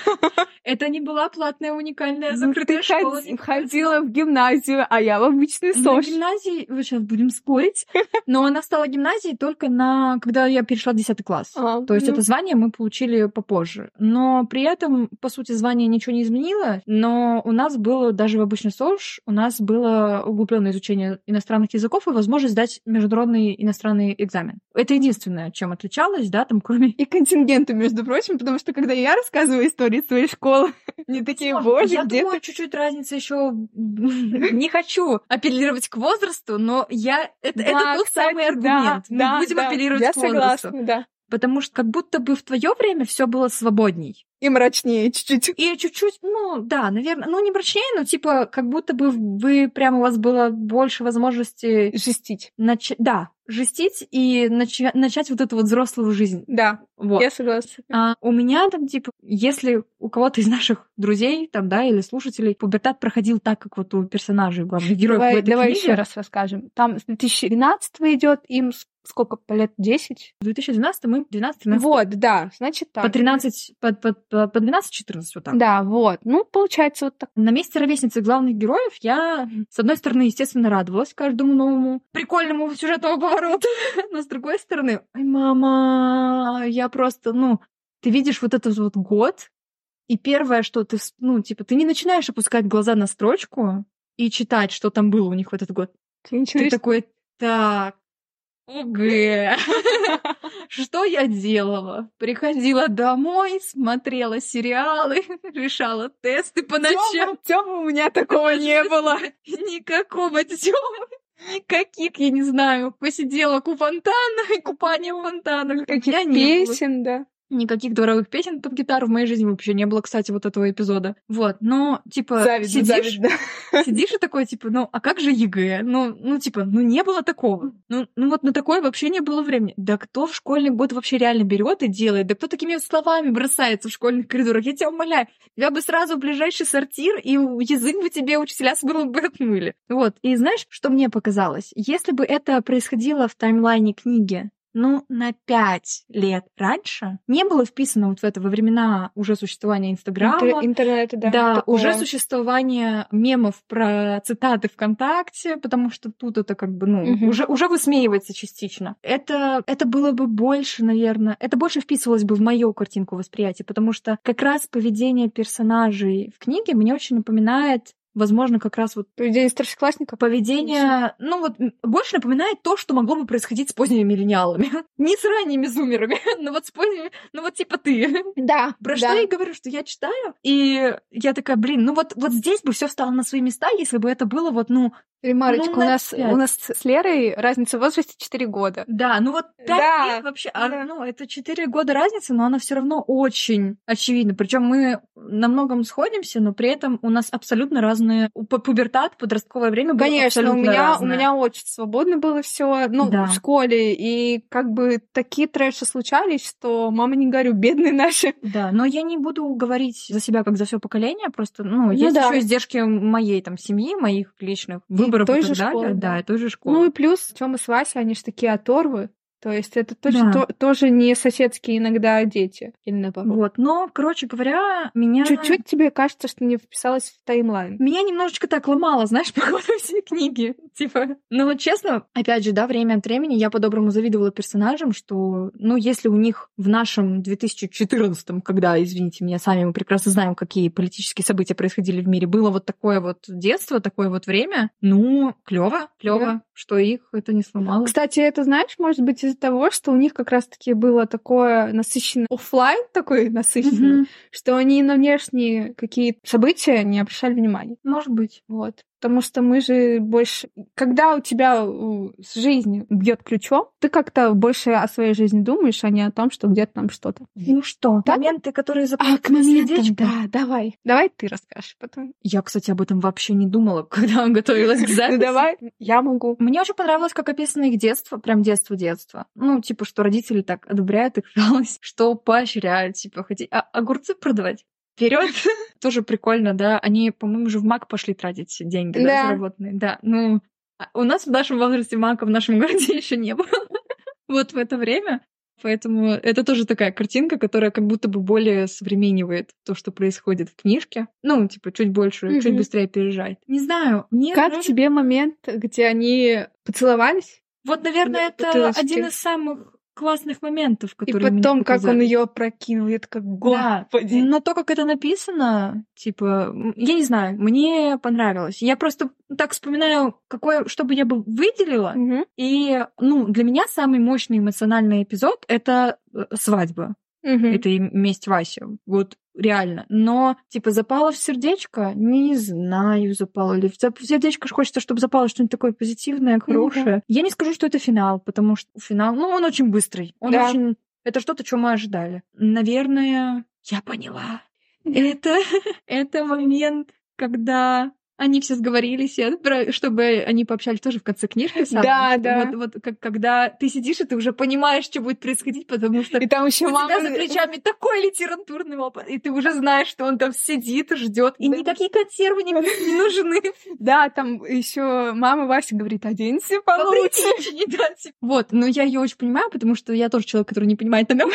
это не была платная, уникальная, ну, закрытая ну, школа. ходила в гимназию, а я в обычный СОЖ гимназии, вот сейчас будем спорить, но она стала гимназией только на, когда я перешла в 10 класс. А, То есть ну... это звание мы получили попозже. Но при этом, по сути, звание ничего не изменило, но у нас было, даже в обычный СОЖ, у нас было углубленное изучение иностранных языков и возможность сдать международный иностранный экзамен. Это единственное, чем отличалось, да, там кроме... И контингенты, между прочим, потому что когда я рассказываю истории своей школы, не такие, боже, Я думаю, чуть-чуть разница еще не хочу апеллировать к возрасту, но я это, да, это тот кстати, самый аргумент. Да, Мы будем да, апеллировать я к возрасту. Согласна, да. Потому что как будто бы в твое время все было свободней. И мрачнее чуть-чуть. И чуть-чуть, ну да, наверное, ну не мрачнее, но типа как будто бы вы прямо у вас было больше возможности жестить. Нач... Да, жестить и нач... начать вот эту вот взрослую жизнь. Да, вот. я согласна. А у меня там, типа, если у кого-то из наших друзей, там, да, или слушателей, пубертат проходил так, как вот у персонажей главных героев давай, в этой давай книге. еще раз расскажем. Там с 2012 идет им сколько, по лет 10? В 2012 мы 12 13 Вот, да, значит так. По 13, по, по, по 12-14 вот так. Да, вот. Ну, получается вот так. На месте ровесницы главных героев я, с одной стороны, естественно, радовалась каждому новому прикольному сюжетному повороту, но с другой стороны, ой, мама, я просто, ну, ты видишь вот этот вот год, и первое, что ты, ну, типа, ты не начинаешь опускать глаза на строчку и читать, что там было у них в этот год. Ты, ты такой, так, ОГЭ. Что я делала? Приходила домой, смотрела сериалы, решала тесты по ночам. Тёма, у меня такого не было. Никакого Тёмы. Никаких, я не знаю, посидела у фонтана и купание в фонтанах. Каких песен, да. Никаких дворовых песен под гитару в моей жизни вообще не было, кстати, вот этого эпизода. Вот, но, типа, завидно, сидишь, завидно. сидишь и такой, типа, ну, а как же ЕГЭ? Ну, ну, типа, ну, не было такого. Ну, ну, вот на такое вообще не было времени. Да кто в школьный год вообще реально берет и делает? Да кто такими словами бросается в школьных коридорах? Я тебя умоляю. Тебя бы сразу в ближайший сортир, и язык бы тебе учителя с бы отмыли. Вот. И знаешь, что мне показалось? Если бы это происходило в таймлайне книги, ну, на пять лет раньше не было вписано вот в это во времена уже существования Инстаграма. Интер- интернета, да. Да, такое. уже существование мемов про цитаты ВКонтакте, потому что тут это как бы, ну, угу. уже, уже высмеивается частично. Это, это было бы больше, наверное, это больше вписывалось бы в мою картинку восприятия, потому что как раз поведение персонажей в книге мне очень напоминает возможно, как раз вот поведение старшеклассника, поведение, ну вот больше напоминает то, что могло бы происходить с поздними миллениалами, не с ранними зумерами, но вот с поздними, ну вот типа ты. Да. Про да. что я говорю, что я читаю, и я такая, блин, ну вот вот здесь бы все стало на свои места, если бы это было вот, ну Ремарочка, ну, у нас у нас с Лерой разница в возрасте 4 года. Да, ну вот 5 да. лет вообще, а, да. ну это 4 года разницы, но она все равно очень очевидна. Причем мы на многом сходимся, но при этом у нас абсолютно разные пубертат, подростковое время было Конечно, у меня разное. у меня очень свободно было все, ну да. в школе и как бы такие трэши случались, что мама не говорю, бедные наши. Да, но я не буду говорить за себя как за все поколение, просто ну, ну есть да. еще издержки моей там семьи, моих личных выборов той и так же далее. Школы, да, той же школы. Ну и плюс, Тёма с Васей, они же такие оторвы. То есть это точно да. то, тоже не соседские иногда дети. Или наоборот. Вот, но, короче говоря, меня... Чуть-чуть тебе кажется, что не вписалась в таймлайн. Меня немножечко так ломало, знаешь, по ходу всей книги. Типа, ну вот честно, опять же, да, время от времени я по-доброму завидовала персонажам, что, ну, если у них в нашем 2014, когда, извините меня, сами мы прекрасно знаем, какие политические события происходили в мире, было вот такое вот детство, такое вот время, ну, клево, клево, да. что их это не сломало. Кстати, это, знаешь, может быть, из-за того, что у них как раз-таки было такое насыщенное офлайн такой насыщенный, mm-hmm. что они на внешние какие-то события не обращали внимания. Может быть. Вот. Потому что мы же больше... Когда у тебя э, жизнь бьет ключом, ты как-то больше о своей жизни думаешь, а не о том, что где-то там что-то. Ну что, Да? моменты, которые А, запомнили к моментам, сердечко? да, давай. Давай ты расскажешь потом. Я, кстати, об этом вообще не думала, когда готовилась к записи. Ну, давай, я могу. Мне очень понравилось, как описано их детство, прям детство-детство. Ну, типа, что родители так одобряют их жалость, что поощряют, типа, хотеть а, огурцы продавать. Вперед! Тоже прикольно, да. Они, по-моему, же в МАК пошли тратить деньги, да, Да. заработанные. Да, ну, а у нас в нашем возрасте МАКа в нашем городе еще не было. Вот в это время. Поэтому это тоже такая картинка, которая как будто бы более современнивает то, что происходит в книжке. Ну, типа, чуть больше, чуть Мгм. быстрее переезжает. Не знаю, мне Как нравится- тебе момент, где они поцеловались? Вот, наверное, это один из самых классных моментов, И которые мне потом, как он ее прокинул, я такая, Да, господи. но то, как это написано, типа, я не знаю, мне понравилось. Я просто так вспоминаю, какое, что бы я бы выделила. Мгм. И, ну, для меня самый мощный эмоциональный эпизод — это э, свадьба. Мгм. Это и месть Васи. Вот реально. Но, типа, запало в сердечко? Не знаю, запало ли. В сердечко ж хочется, чтобы запало что-нибудь такое позитивное, хорошее. Я не скажу, что это финал, потому что финал, ну, он очень быстрый. Он Да. очень... Это что-то, что мы ожидали. Наверное, я поняла. Это, это момент, когда они все сговорились, и отправ- чтобы они пообщались тоже в конце книжки. самой, Да, да. Вот, вот как, когда ты сидишь, и ты уже понимаешь, что будет происходить, потому что И там еще у мама... тебя за плечами такой литературный опыт, и ты уже знаешь, что он там сидит ждет, и Да. никакие консервы не, не нужны. Да, там еще мама Вася говорит, оденься получше. Вот, но я ее очень понимаю, потому что я тоже человек, который не понимает намек.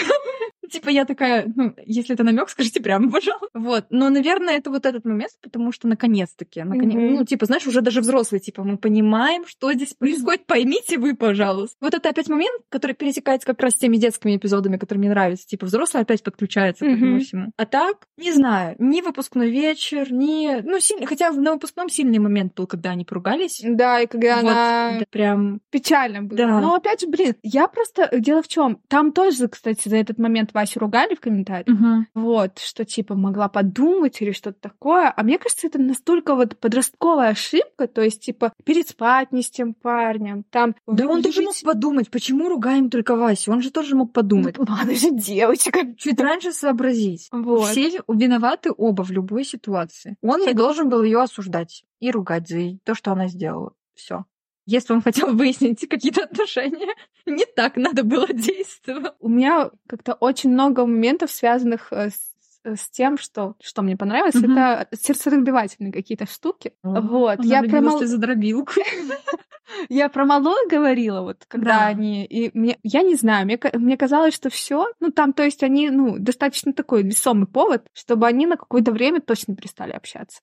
Типа я такая, ну, если это намек, скажите прямо, пожалуйста. Вот, но, наверное, это вот этот момент, потому что наконец-таки, наконец, Мгм. ну, типа, знаешь, уже даже взрослые, типа, мы понимаем, что здесь происходит, поймите вы, пожалуйста. Вот это опять момент, который пересекается как раз с теми детскими эпизодами, которые мне нравятся. Типа, взрослые опять подключаются к этому всему. А так, не знаю, ни выпускной вечер, ни... Ну, сильный, хотя на выпускном сильный момент был, когда они поругались. Да, и когда Вот, она да, прям печально было. Да. Но опять же, блин, я просто... Дело в чем? Там тоже, кстати, за этот момент Васю ругали в комментариях. Вот, что типа могла подумать или что-то такое. А мне кажется, это настолько вот подростковая ошибка, то есть типа переспать не с тем парнем, там... Да он тоже мог подумать, почему ругаем только Васю? Он же тоже мог подумать. Ну, она же девочка. Чуть раньше сообразить. Вот. Все виноваты оба в любой ситуации. Он не должен был ее осуждать и ругать за то, что она сделала. Все. Если он хотел выяснить какие-то отношения, не так надо было действовать. У меня как-то очень много моментов, связанных э, с с тем, что, что мне понравилось, Мгм. это сердцебивательные какие-то штуки. Вот, я про, мал- за дробилку. я про малую говорила, вот, когда Да. они... И мне, я не знаю, мне, мне казалось, что все, ну, там, то есть они, ну, достаточно такой весомый повод, чтобы они на какое-то время точно перестали общаться.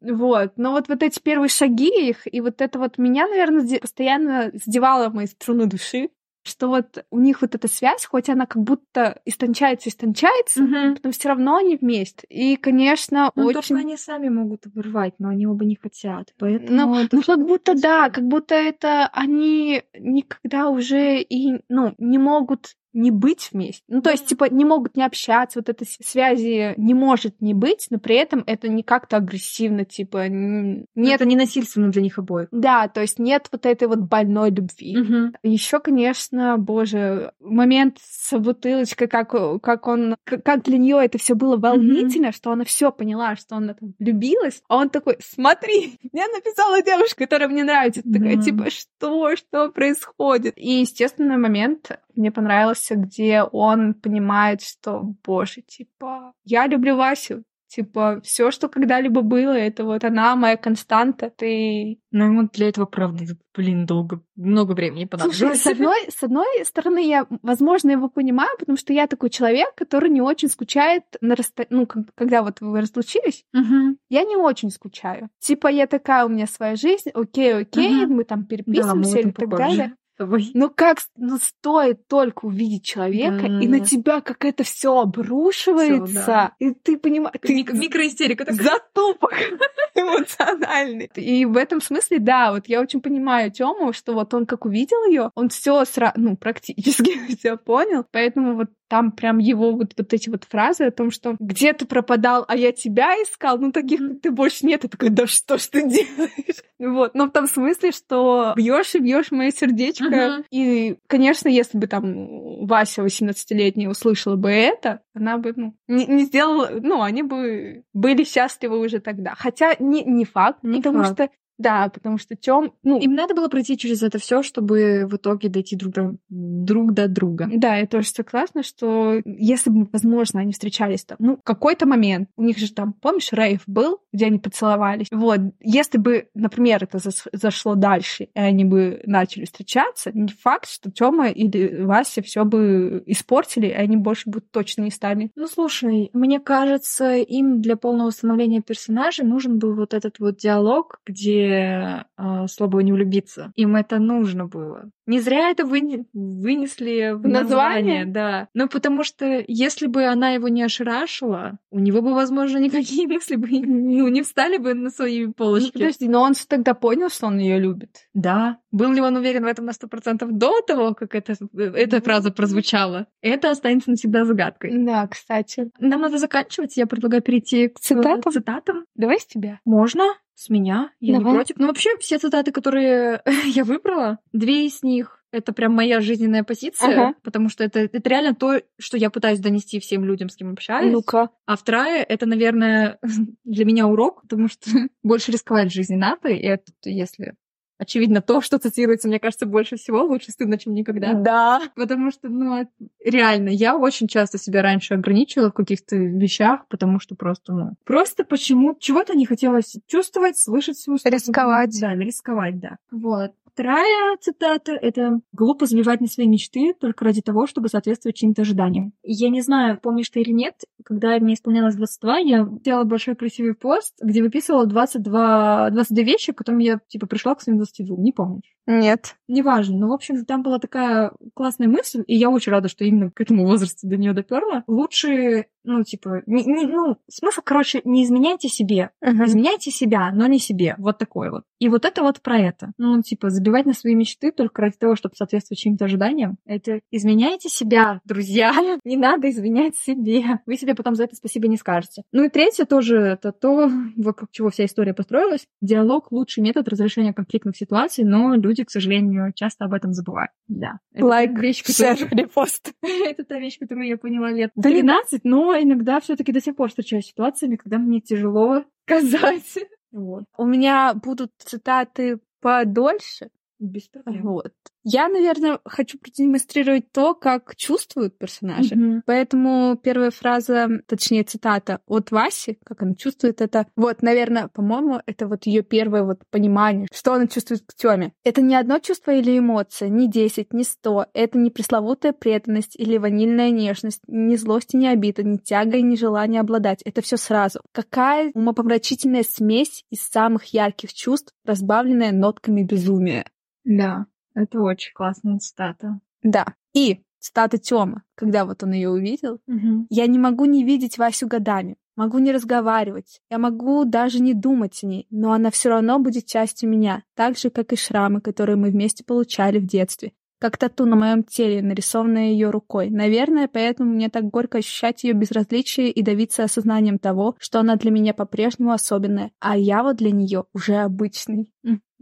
Вот. Но вот, вот эти первые шаги их, и вот это вот меня, наверное, постоянно сдевало мои струны души, что вот у них вот эта связь, хоть она как будто истончается, истончается, но все равно они вместе. И, конечно, Ну, очень... только они сами могут оборвать, но они оба не хотят. Поэтому Ну, это ну, как будто да, как будто это они никогда уже и, ну, не могут не быть вместе. Ну, то есть, типа, не могут не общаться, вот этой связи не может не быть, но при этом это не как-то агрессивно, типа, н- нет, это не насильственно для них обоих. да, то есть нет вот этой вот больной любви. Еще, конечно, боже, момент с бутылочкой, как, как он, как для нее это все было волнительно, что она все поняла, что она там влюбилась, а он такой, смотри, я написала девушка, которая мне нравится, такая, Да. типа, что, что происходит? И, естественный момент мне понравился, где он понимает, что, боже, типа, я люблю Васю, Типа, все, что когда-либо было, это вот она, моя константа. Ты Но ему для этого, правда, блин, долго, много времени Слушай, понадобилось. с одной, с одной стороны, я, возможно, его понимаю, потому что я такой человек, который не очень скучает на расста... ну, когда вот вы разлучились, Мгм. я не очень скучаю. Типа, я такая, у меня своя жизнь, окей, окей, Мгм. мы там Да, переписываемся этом или так далее. Но как, ну, стоит только увидеть человека, и на Да. тебя как это все обрушивается, Всё, да. и ты понимаешь, ты Мик- Микроистерика такая. затупок эмоциональный. И в этом смысле, да, вот я очень понимаю Тему, что вот он как увидел ее, он все сразу, ну, практически все понял. Поэтому вот там прям его вот, вот эти вот фразы о том, что где ты пропадал, а я тебя искал, ну таких ты больше нет. Я такой, да что ж ты делаешь? Вот, но в том смысле, что бьешь и бьешь мое сердечко. Мгм. И, конечно, если бы там Вася 18-летняя услышала бы это, она бы, ну, не, не сделала, ну, они бы были счастливы уже тогда. Хотя не, не факт, Не потому факт. что, да, потому что Тём, ну, Им надо было пройти через это все, чтобы в итоге дойти друг до, друг до друга. Да, я тоже согласна, что если бы, возможно, они встречались там, ну, какой-то момент, у них же там, помнишь, рейв был, где они поцеловались. Вот, если бы, например, это зашло дальше, и они бы начали встречаться, не факт, что Тёма или Вася все бы испортили, и они больше бы точно не стали. Ну, слушай, мне кажется, им для полного становления персонажа нужен был вот этот вот диалог, где э, слабо не влюбиться. Им это нужно было. Не зря это выне- вынесли в Название? название, да. Ну, потому что если бы она его не ошарашила, у него бы, возможно, никакие мысли бы не, не встали бы на свои Ну, полочки. подожди, но он тогда понял, что он ее любит. Да. Был ли он уверен в этом на сто процентов до того, как это, эта фраза прозвучала? Это останется навсегда загадкой. Да, кстати. Нам надо заканчивать. Я предлагаю перейти к Цитатам? цитатам. Давай с тебя. Можно? С меня? Я Давай. не против. Ну, вообще, все цитаты, которые я выбрала, две из них это прям моя жизненная позиция, Ага. потому что это, это реально то, что я пытаюсь донести всем людям, с кем общаюсь. Ну-ка. А вторая, это, наверное, для меня урок, потому что больше рисковать в жизни надо, и это, если очевидно, то, что цитируется, мне кажется, больше всего, лучше стыдно, чем никогда. Да. Потому что, ну, это- реально, я очень часто себя раньше ограничивала в каких-то вещах, потому что просто, ну, просто почему чего-то не хотелось чувствовать, слышать всю сторону. Рисковать. Да, рисковать, да. Вот. Вторая цитата — это «Глупо забивать на свои мечты только ради того, чтобы соответствовать чьим-то ожиданиям». Я не знаю, помнишь ты или нет, когда мне исполнялось 22, я сделала большой красивый пост, где выписывала 22, 22 вещи, к которым я, типа, пришла к своим 22. Не помнишь? Нет. Неважно, но, в общем, там была такая классная мысль, и я очень рада, что именно к этому возрасту до нее доперла. Лучше, ну, типа, не- не- ну, смысл, короче, не изменяйте себе. Изменяйте себя, но не себе. Вот такой вот. И вот это вот про это. Ну, типа, забивать на свои мечты только ради того, чтобы соответствовать чьим-то ожиданиям. Это изменяйте себя, друзья. Не надо изменять себе. Вы себе потом за это спасибо не скажете. Ну и третье тоже, это то, вокруг чего вся история построилась. Диалог — лучший метод разрешения конфликтных ситуаций, но люди, к сожалению, часто об этом забывают. Да. Лайк, вещь, шер, которую- репост. это та вещь, которую я поняла лет Да не 13, но иногда все таки до сих пор встречаюсь с ситуациями, когда мне тяжело сказать. Вот. У меня будут цитаты подольше. Без проблем. Вот. Я, наверное, хочу продемонстрировать то, как чувствуют персонажи. Мгм. Поэтому первая фраза, точнее цитата от Васи, как она чувствует это. Вот, наверное, по-моему, это вот ее первое вот понимание, что она чувствует к Тёме. Это не одно чувство или эмоция, не 10, не 100. Это не пресловутая преданность или ванильная нежность, ни злость и не обида, ни тяга и ни желание обладать. Это все сразу. Какая умопомрачительная смесь из самых ярких чувств, разбавленная нотками безумия. Да, это очень классная цитата. Да. И цитата Тёмы, когда вот он ее увидел, Мгм. Я не могу не видеть Васю годами, могу не разговаривать, я могу даже не думать о ней, но она все равно будет частью меня, так же, как и шрамы, которые мы вместе получали в детстве, как тату на моем теле, нарисованное ее рукой. Наверное, поэтому мне так горько ощущать ее безразличие и давиться осознанием того, что она для меня по-прежнему особенная, а я вот для нее уже обычный.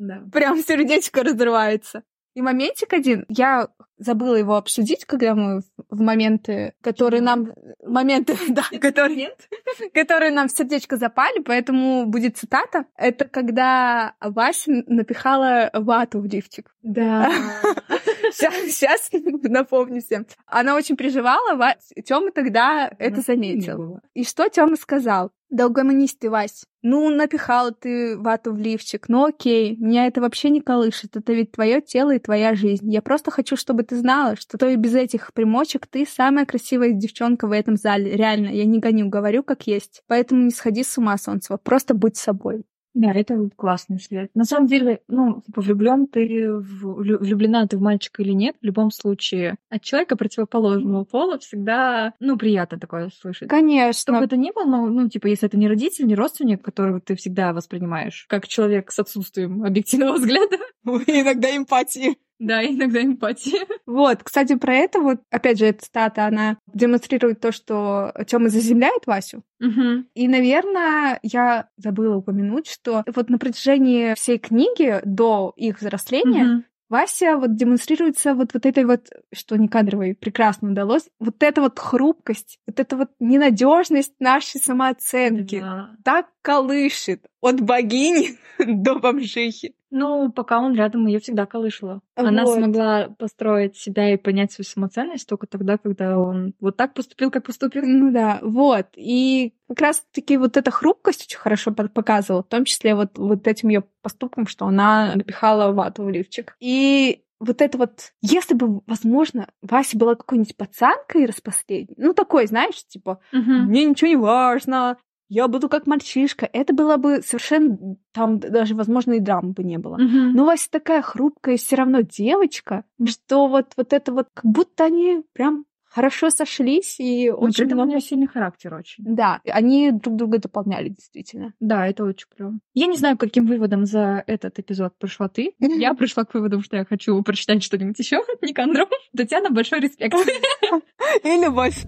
Да. Прям сердечко разрывается. И моментик один, я забыла его обсудить, когда мы в- моменты, которые нам... Моменты, да, которые, которые нам в сердечко запали, поэтому будет цитата. Это когда Вася напихала вату в лифчик. Да. Сейчас напомню всем. Она очень переживала, Тёма тогда это заметил. И что Тёма сказал? Да угомонись ты, Вась. Ну, напихала ты вату в лифчик. Ну, окей, меня это вообще не колышет. Это ведь твое тело и твоя жизнь. Я просто хочу, чтобы ты знала, что то и без этих примочек ты самая красивая девчонка в этом зале. Реально, я не гоню, говорю как есть. Поэтому не сходи с ума, Солнцева. Просто будь собой. Да, это классный свет. На самом деле, ну, типа, влюблен ты в, влю- влюблена ты в мальчика или нет, в любом случае, от человека противоположного пола всегда, ну, приятно такое слышать. Что бы Конечно. это ни было, но, ну, типа, если это не родитель, не родственник, которого ты всегда воспринимаешь как человек с отсутствием объективного взгляда, Иногда эмпатии. Да, иногда эмпатия. Вот, кстати, про это вот, опять же, эта стата, она демонстрирует то, что Тёма заземляет Васю. Угу. И, наверное, я забыла упомянуть, что вот на протяжении всей книги до их взросления Мгм. Вася вот демонстрируется вот, вот этой вот, что не кадровой прекрасно удалось, вот эта вот хрупкость, вот эта вот ненадежность нашей самооценки. Да. Так колышет от богини до бомжихи. Ну, пока он рядом, ее всегда колышало. Она Вот. смогла построить себя и понять свою самоценность только тогда, когда он вот так поступил, как поступил. Ну да, вот. И как раз-таки вот эта хрупкость очень хорошо по- показывала, в том числе вот, вот этим ее поступком, что она напихала вату в лифчик. И вот это вот, если бы, возможно, Вася была какой-нибудь пацанкой распоследней, ну такой, знаешь, типа, Мгм. мне ничего не важно, я буду как мальчишка, это было бы совершенно, там даже, возможно, и драмы бы не было. Мгм. Но Вася такая хрупкая, все равно девочка, что вот, вот это вот, как будто они прям хорошо сошлись и при очень этом у много... нее сильный характер очень. Да, они друг друга дополняли, действительно. Да, это очень клево. Я не знаю, каким выводом за этот эпизод пришла ты. Я пришла к выводу, что я хочу прочитать что-нибудь еще Никандру. Татьяна, большой респект. И любовь.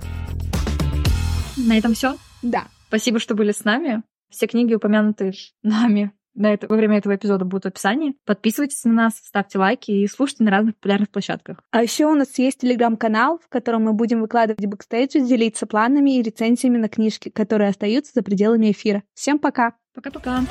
На этом все. Да. Спасибо, что были с нами. Все книги, упомянутые нами на это, во время этого эпизода, будут в описании. Подписывайтесь на нас, ставьте лайки и слушайте на разных популярных площадках. А еще у нас есть телеграм-канал, в котором мы будем выкладывать бэкстейджи, делиться планами и рецензиями на книжки, которые остаются за пределами эфира. Всем пока! Пока-пока.